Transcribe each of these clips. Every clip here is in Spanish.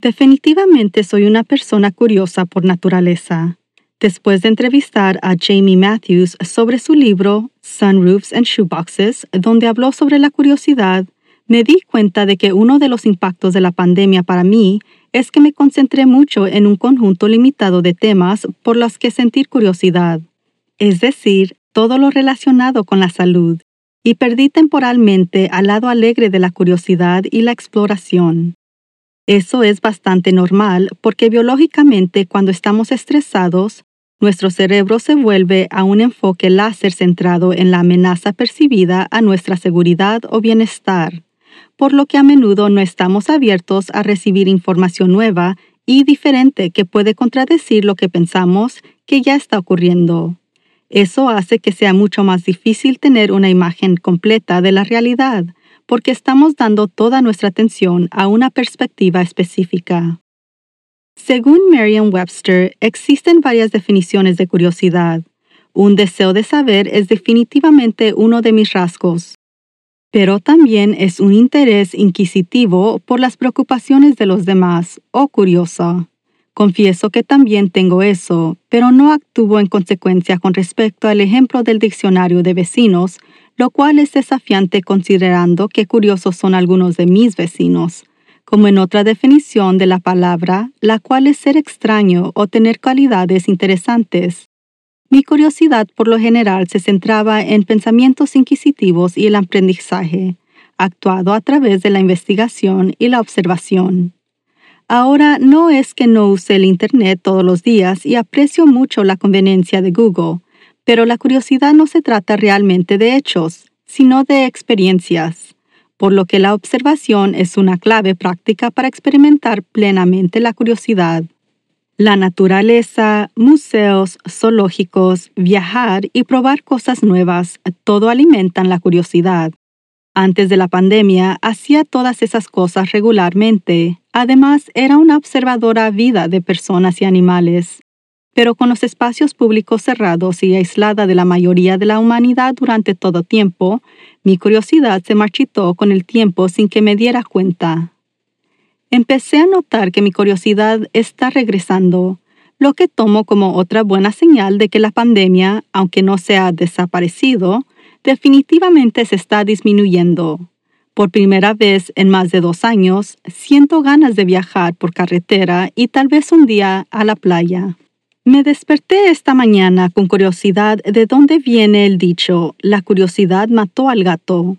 Definitivamente soy una persona curiosa por naturaleza. Después de entrevistar a Jamie Matthews sobre su libro Sunroofs and Shoeboxes, donde habló sobre la curiosidad, me di cuenta de que uno de los impactos de la pandemia para mí es que me concentré mucho en un conjunto limitado de temas por los que sentir curiosidad, es decir, todo lo relacionado con la salud, y perdí temporalmente al lado alegre de la curiosidad y la exploración. Eso es bastante normal porque biológicamente cuando estamos estresados, nuestro cerebro se vuelve a un enfoque láser centrado en la amenaza percibida a nuestra seguridad o bienestar por lo que a menudo no estamos abiertos a recibir información nueva y diferente que puede contradecir lo que pensamos que ya está ocurriendo. Eso hace que sea mucho más difícil tener una imagen completa de la realidad, porque estamos dando toda nuestra atención a una perspectiva específica. Según Merriam-Webster, existen varias definiciones de curiosidad. Un deseo de saber es definitivamente uno de mis rasgos pero también es un interés inquisitivo por las preocupaciones de los demás o curiosa. Confieso que también tengo eso, pero no actúo en consecuencia con respecto al ejemplo del diccionario de vecinos, lo cual es desafiante considerando que curiosos son algunos de mis vecinos, como en otra definición de la palabra, la cual es ser extraño o tener cualidades interesantes. Mi curiosidad por lo general se centraba en pensamientos inquisitivos y el aprendizaje, actuado a través de la investigación y la observación. Ahora no es que no use el Internet todos los días y aprecio mucho la conveniencia de Google, pero la curiosidad no se trata realmente de hechos, sino de experiencias, por lo que la observación es una clave práctica para experimentar plenamente la curiosidad. La naturaleza, museos, zoológicos, viajar y probar cosas nuevas, todo alimentan la curiosidad. Antes de la pandemia hacía todas esas cosas regularmente. Además, era una observadora vida de personas y animales. Pero con los espacios públicos cerrados y aislada de la mayoría de la humanidad durante todo tiempo, mi curiosidad se marchitó con el tiempo sin que me diera cuenta. Empecé a notar que mi curiosidad está regresando, lo que tomo como otra buena señal de que la pandemia, aunque no se ha desaparecido, definitivamente se está disminuyendo. Por primera vez en más de dos años, siento ganas de viajar por carretera y tal vez un día a la playa. Me desperté esta mañana con curiosidad de dónde viene el dicho, la curiosidad mató al gato.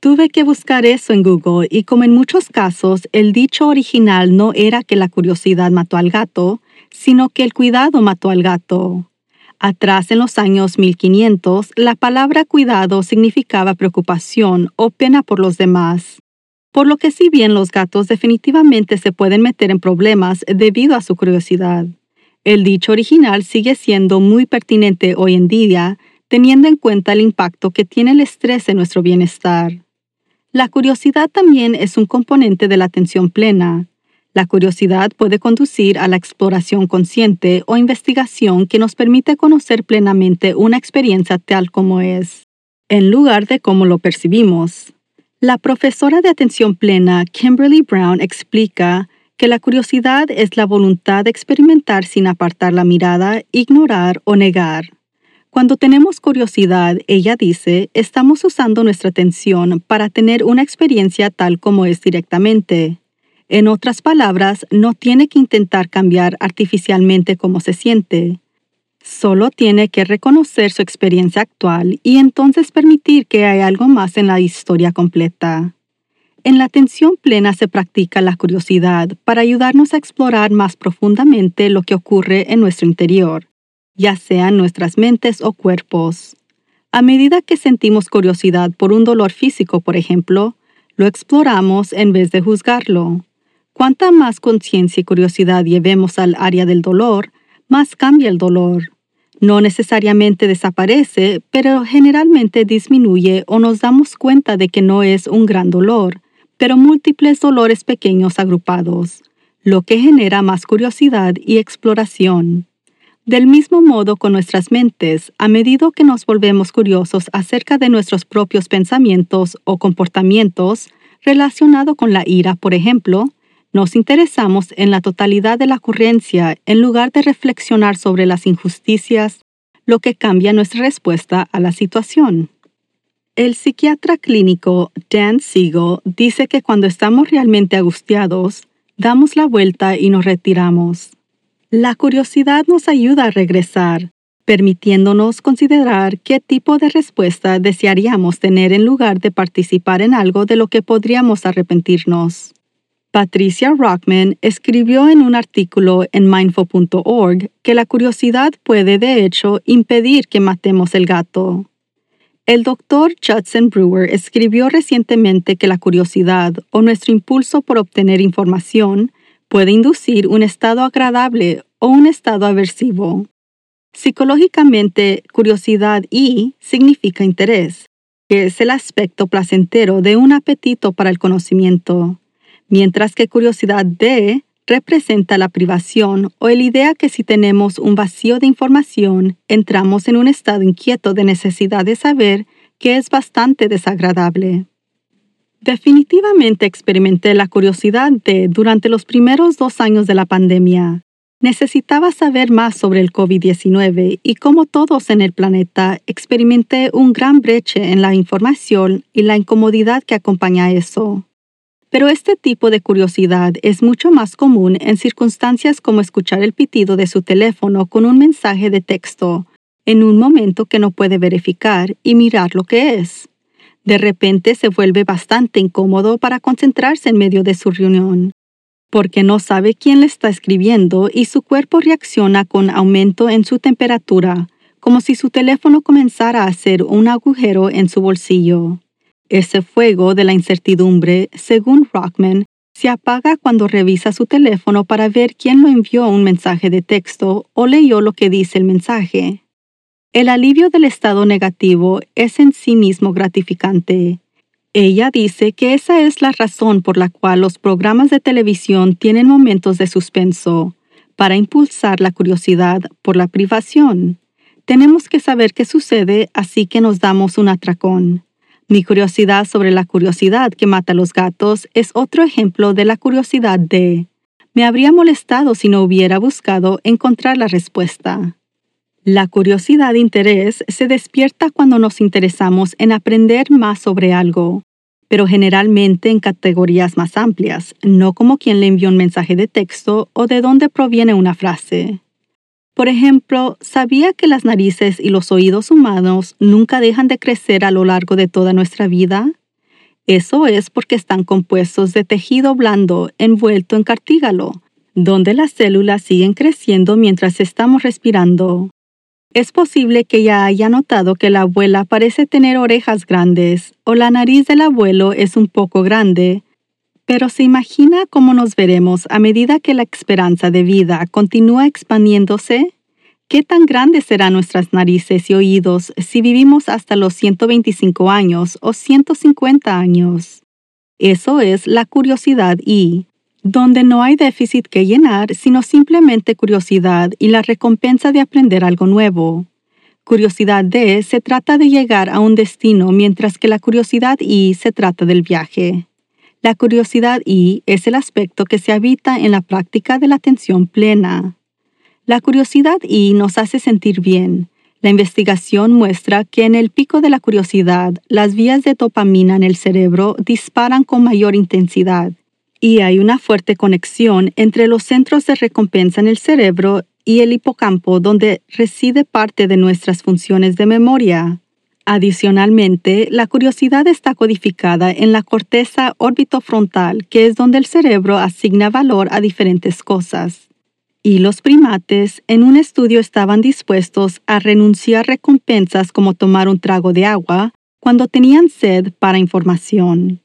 Tuve que buscar eso en Google y como en muchos casos, el dicho original no era que la curiosidad mató al gato, sino que el cuidado mató al gato. Atrás en los años 1500, la palabra cuidado significaba preocupación o pena por los demás. Por lo que si bien los gatos definitivamente se pueden meter en problemas debido a su curiosidad, el dicho original sigue siendo muy pertinente hoy en día, teniendo en cuenta el impacto que tiene el estrés en nuestro bienestar. La curiosidad también es un componente de la atención plena. La curiosidad puede conducir a la exploración consciente o investigación que nos permite conocer plenamente una experiencia tal como es, en lugar de cómo lo percibimos. La profesora de atención plena Kimberly Brown explica que la curiosidad es la voluntad de experimentar sin apartar la mirada, ignorar o negar. Cuando tenemos curiosidad, ella dice, estamos usando nuestra atención para tener una experiencia tal como es directamente. En otras palabras, no tiene que intentar cambiar artificialmente cómo se siente. Solo tiene que reconocer su experiencia actual y entonces permitir que haya algo más en la historia completa. En la atención plena se practica la curiosidad para ayudarnos a explorar más profundamente lo que ocurre en nuestro interior, ya sea en nuestras mentes o cuerpos. A medida que sentimos curiosidad por un dolor físico, por ejemplo, lo exploramos en vez de juzgarlo. Cuanta más conciencia y curiosidad llevemos al área del dolor, más cambia el dolor. No necesariamente desaparece, pero generalmente disminuye o nos damos cuenta de que no es un gran dolor, pero múltiples dolores pequeños agrupados, lo que genera más curiosidad y exploración. Del mismo modo con nuestras mentes, a medida que nos volvemos curiosos acerca de nuestros propios pensamientos o comportamientos relacionados con la ira, por ejemplo, nos interesamos en la totalidad de la ocurrencia en lugar de reflexionar sobre las injusticias, lo que cambia nuestra respuesta a la situación. El psiquiatra clínico Dan Siegel dice que cuando estamos realmente angustiados, damos la vuelta y nos retiramos. La curiosidad nos ayuda a regresar, permitiéndonos considerar qué tipo de respuesta desearíamos tener en lugar de participar en algo de lo que podríamos arrepentirnos. Patricia Rockman escribió en un artículo en mindful.org que la curiosidad puede de hecho impedir que matemos el gato. El doctor Judson Brewer escribió recientemente que la curiosidad o nuestro impulso por obtener información puede inducir un estado agradable o un estado aversivo. Psicológicamente, curiosidad y significa interés, que es el aspecto placentero de un apetito para el conocimiento, mientras que curiosidad de representa la privación o la idea que si tenemos un vacío de información, entramos en un estado inquieto de necesidad de saber que es bastante desagradable. Definitivamente experimenté la curiosidad de durante los primeros dos años de la pandemia. Necesitaba saber más sobre el COVID-19 y como todos en el planeta experimenté un gran breche en la información y la incomodidad que acompaña a eso. Pero este tipo de curiosidad es mucho más común en circunstancias como escuchar el pitido de su teléfono con un mensaje de texto en un momento que no puede verificar y mirar lo que es. De repente se vuelve bastante incómodo para concentrarse en medio de su reunión, porque no sabe quién le está escribiendo y su cuerpo reacciona con aumento en su temperatura, como si su teléfono comenzara a hacer un agujero en su bolsillo. Ese fuego de la incertidumbre, según Rockman, se apaga cuando revisa su teléfono para ver quién lo envió un mensaje de texto o leyó lo que dice el mensaje. El alivio del estado negativo es en sí mismo gratificante. Ella dice que esa es la razón por la cual los programas de televisión tienen momentos de suspenso, para impulsar la curiosidad por la privación. Tenemos que saber qué sucede, así que nos damos un atracón. Mi curiosidad sobre la curiosidad que mata a los gatos es otro ejemplo de la curiosidad de me habría molestado si no hubiera buscado encontrar la respuesta. La curiosidad e interés se despierta cuando nos interesamos en aprender más sobre algo, pero generalmente en categorías más amplias, no como quien le envió un mensaje de texto o de dónde proviene una frase. Por ejemplo, ¿sabía que las narices y los oídos humanos nunca dejan de crecer a lo largo de toda nuestra vida? Eso es porque están compuestos de tejido blando envuelto en cartígalo, donde las células siguen creciendo mientras estamos respirando. Es posible que ya haya notado que la abuela parece tener orejas grandes o la nariz del abuelo es un poco grande, pero ¿se imagina cómo nos veremos a medida que la esperanza de vida continúa expandiéndose? ¿Qué tan grandes serán nuestras narices y oídos si vivimos hasta los 125 años o 150 años? Eso es la curiosidad y, donde no hay déficit que llenar, sino simplemente curiosidad y la recompensa de aprender algo nuevo. Curiosidad D se trata de llegar a un destino, mientras que la curiosidad I se trata del viaje. La curiosidad I es el aspecto que se habita en la práctica de la atención plena. La curiosidad I nos hace sentir bien. La investigación muestra que en el pico de la curiosidad, las vías de dopamina en el cerebro disparan con mayor intensidad y hay una fuerte conexión entre los centros de recompensa en el cerebro y el hipocampo donde reside parte de nuestras funciones de memoria. Adicionalmente, la curiosidad está codificada en la corteza orbitofrontal, que es donde el cerebro asigna valor a diferentes cosas. Y los primates en un estudio estaban dispuestos a renunciar recompensas como tomar un trago de agua cuando tenían sed para información.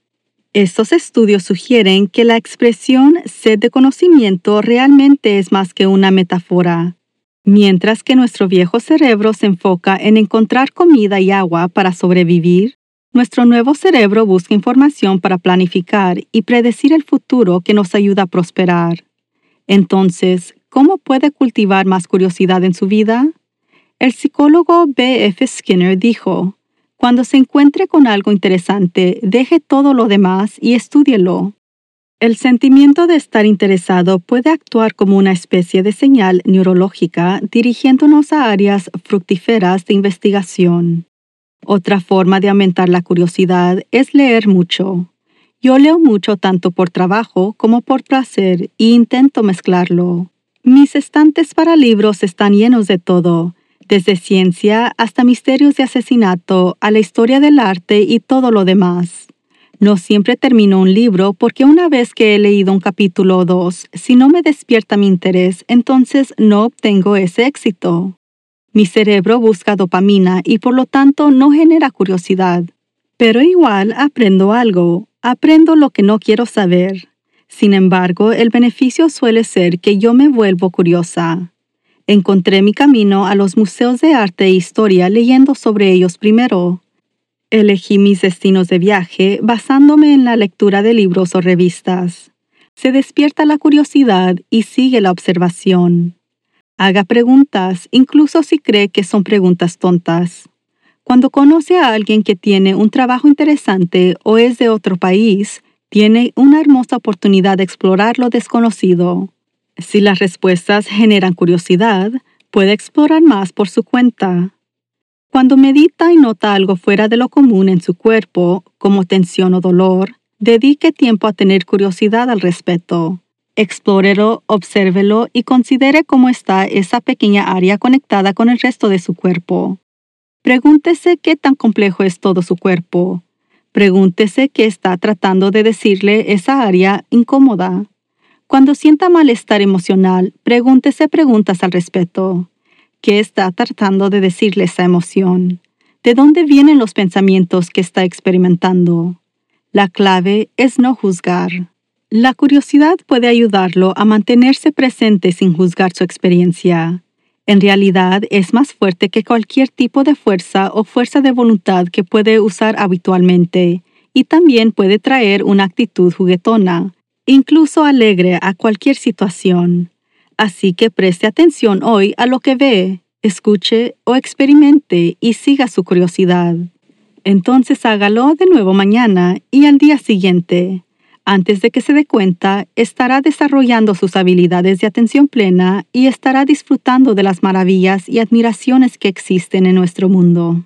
Estos estudios sugieren que la expresión sed de conocimiento realmente es más que una metáfora. Mientras que nuestro viejo cerebro se enfoca en encontrar comida y agua para sobrevivir, nuestro nuevo cerebro busca información para planificar y predecir el futuro que nos ayuda a prosperar. Entonces, ¿cómo puede cultivar más curiosidad en su vida? El psicólogo B. F. Skinner dijo, cuando se encuentre con algo interesante, deje todo lo demás y estúdielo. El sentimiento de estar interesado puede actuar como una especie de señal neurológica dirigiéndonos a áreas fructíferas de investigación. Otra forma de aumentar la curiosidad es leer mucho. Yo leo mucho tanto por trabajo como por placer e intento mezclarlo. Mis estantes para libros están llenos de todo, desde ciencia hasta misterios de asesinato, a la historia del arte y todo lo demás. No siempre termino un libro porque una vez que he leído un capítulo o dos, si no me despierta mi interés, entonces no obtengo ese éxito. Mi cerebro busca dopamina y por lo tanto no genera curiosidad. Pero igual aprendo algo, aprendo lo que no quiero saber. Sin embargo, el beneficio suele ser que yo me vuelvo curiosa. Encontré mi camino a los museos de arte e historia leyendo sobre ellos primero. Elegí mis destinos de viaje basándome en la lectura de libros o revistas. Se despierta la curiosidad y sigue la observación. Haga preguntas, incluso si cree que son preguntas tontas. Cuando conoce a alguien que tiene un trabajo interesante o es de otro país, tiene una hermosa oportunidad de explorar lo desconocido. Si las respuestas generan curiosidad, puede explorar más por su cuenta. Cuando medita y nota algo fuera de lo común en su cuerpo, como tensión o dolor, dedique tiempo a tener curiosidad al respecto. Explórelo, obsérvelo y considere cómo está esa pequeña área conectada con el resto de su cuerpo. Pregúntese qué tan complejo es todo su cuerpo. Pregúntese qué está tratando de decirle esa área incómoda. Cuando sienta malestar emocional, pregúntese preguntas al respecto. ¿Qué está tratando de decirle esa emoción? ¿De dónde vienen los pensamientos que está experimentando? La clave es no juzgar. La curiosidad puede ayudarlo a mantenerse presente sin juzgar su experiencia. En realidad es más fuerte que cualquier tipo de fuerza o fuerza de voluntad que puede usar habitualmente, y también puede traer una actitud juguetona, incluso alegre a cualquier situación. Así que preste atención hoy a lo que ve, escuche o experimente y siga su curiosidad. Entonces hágalo de nuevo mañana y al día siguiente. Antes de que se dé cuenta, estará desarrollando sus habilidades de atención plena y estará disfrutando de las maravillas y admiraciones que existen en nuestro mundo.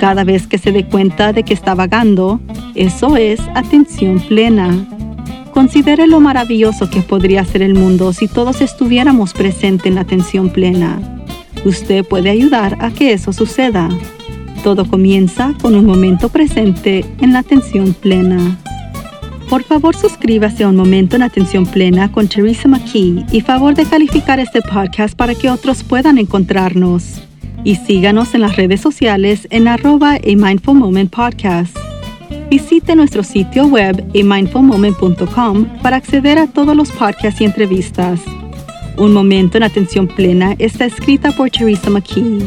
Cada vez que se dé cuenta de que está vagando, eso es atención plena. Considere lo maravilloso que podría ser el mundo si todos estuviéramos presentes en la atención plena. Usted puede ayudar a que eso suceda. Todo comienza con un momento presente en la atención plena. Por favor, suscríbase a Un Momento en Atención Plena con Teresa McKee y favor de calificar este podcast para que otros puedan encontrarnos y síganos en las redes sociales en arroba a Mindful Moment Podcast. Visite nuestro sitio web amindfulmoment.com para acceder a todos los podcasts y entrevistas. Un momento en atención plena está escrita por Teresa McKee.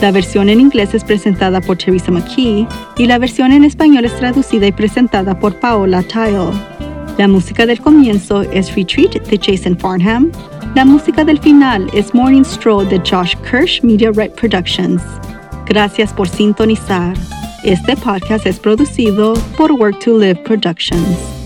La versión en inglés es presentada por Teresa McKee y la versión en español es traducida y presentada por Paola Tile. La música del comienzo es Retreat de Jason Farnham. La música del final es Morning Stroll de Josh Kirsch Media Right Productions. Gracias por sintonizar. Este podcast es producido por Work to Live Productions.